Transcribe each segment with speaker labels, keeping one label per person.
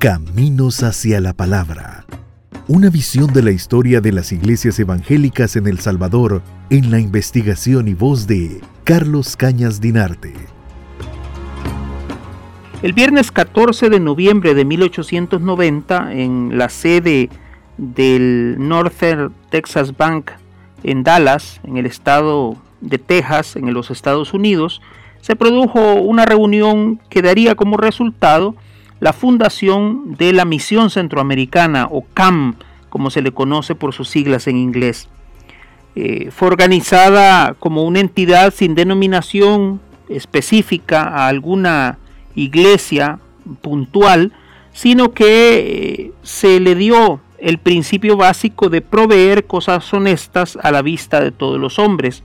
Speaker 1: Caminos hacia la Palabra. Una visión de la historia de las iglesias evangélicas en El Salvador en la investigación y voz de Carlos Cañas Dinarte.
Speaker 2: El viernes 14 de noviembre de 1890, en la sede del Northern Texas Bank en Dallas, en el estado de Texas, en los Estados Unidos, se produjo una reunión que daría como resultado la fundación de la Misión Centroamericana o CAM, como se le conoce por sus siglas en inglés. Eh, fue organizada como una entidad sin denominación específica a alguna iglesia puntual, sino que eh, se le dio el principio básico de proveer cosas honestas a la vista de todos los hombres.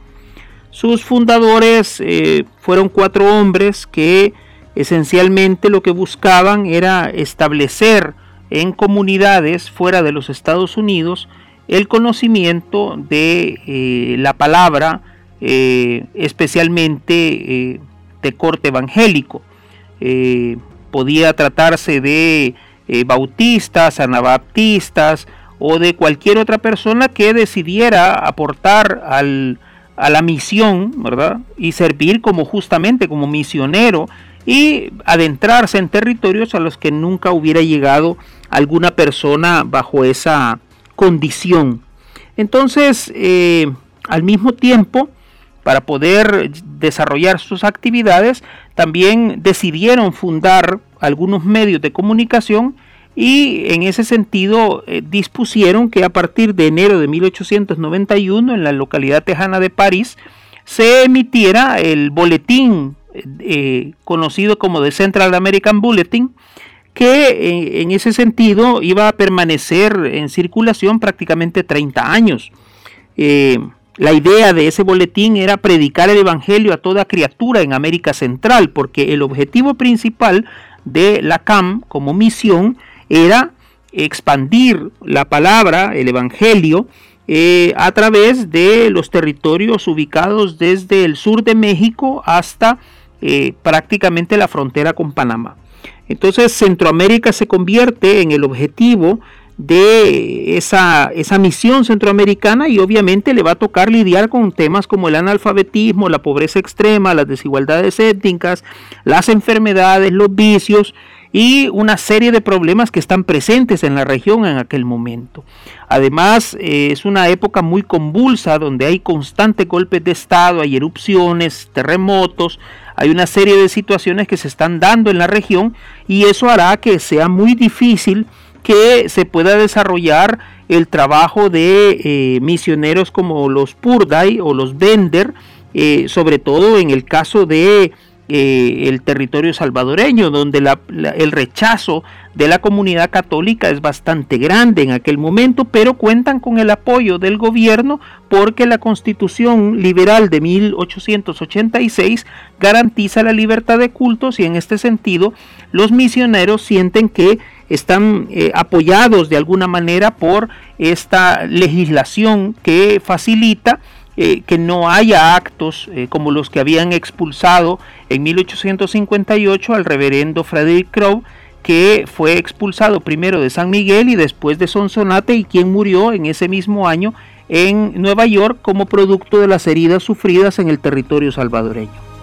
Speaker 2: Sus fundadores eh, fueron cuatro hombres que esencialmente lo que buscaban era establecer en comunidades fuera de los Estados Unidos el conocimiento de eh, la palabra, eh, especialmente de corte evangélico. podía tratarse de bautistas, anabaptistas o de cualquier otra persona que decidiera aportar al, a la misión, ¿verdad? Y servir como justamente como misionero y adentrarse en territorios a los que nunca hubiera llegado alguna persona bajo esa condición. Entonces, eh, al mismo tiempo, para poder desarrollar sus actividades, también decidieron fundar algunos medios de comunicación y en ese sentido eh, dispusieron que a partir de enero de 1891 en la localidad tejana de París se emitiera el boletín eh, conocido como The Central American Bulletin que eh, en ese sentido iba a permanecer en circulación prácticamente 30 años. la idea de ese boletín era predicar el Evangelio a toda criatura en América Central, porque el objetivo principal de la CAM como misión era expandir la palabra, el Evangelio, eh, a través de los territorios ubicados desde el sur de México hasta eh, prácticamente la frontera con Panamá. Entonces Centroamérica se convierte en el objetivo de esa, esa, misión centroamericana y obviamente le va a tocar lidiar con temas como el analfabetismo, la pobreza extrema, las desigualdades étnicas, las enfermedades, los vicios y una serie de problemas que están presentes en la región en aquel momento. Además, eh, es una época muy convulsa donde hay constantes golpes de Estado, hay erupciones, terremotos, hay una serie de situaciones que se están dando en la región y eso hará que sea muy difícil que se pueda desarrollar el trabajo de eh, misioneros como los Purdai o los Bender, eh, sobre todo en el caso de eh, el territorio salvadoreño, donde el rechazo de la comunidad católica es bastante grande en aquel momento, pero cuentan con el apoyo del gobierno porque la constitución liberal de 1886 garantiza la libertad de cultos y en este sentido los misioneros sienten que están eh, apoyados de alguna manera por esta legislación que facilita eh, que no haya actos eh, como los que habían expulsado en 1858 al reverendo Frederick Crowe, que fue expulsado primero de San Miguel y después de Sonsonate y quien murió en ese mismo año en Nueva York como producto de las heridas sufridas en el territorio salvadoreño.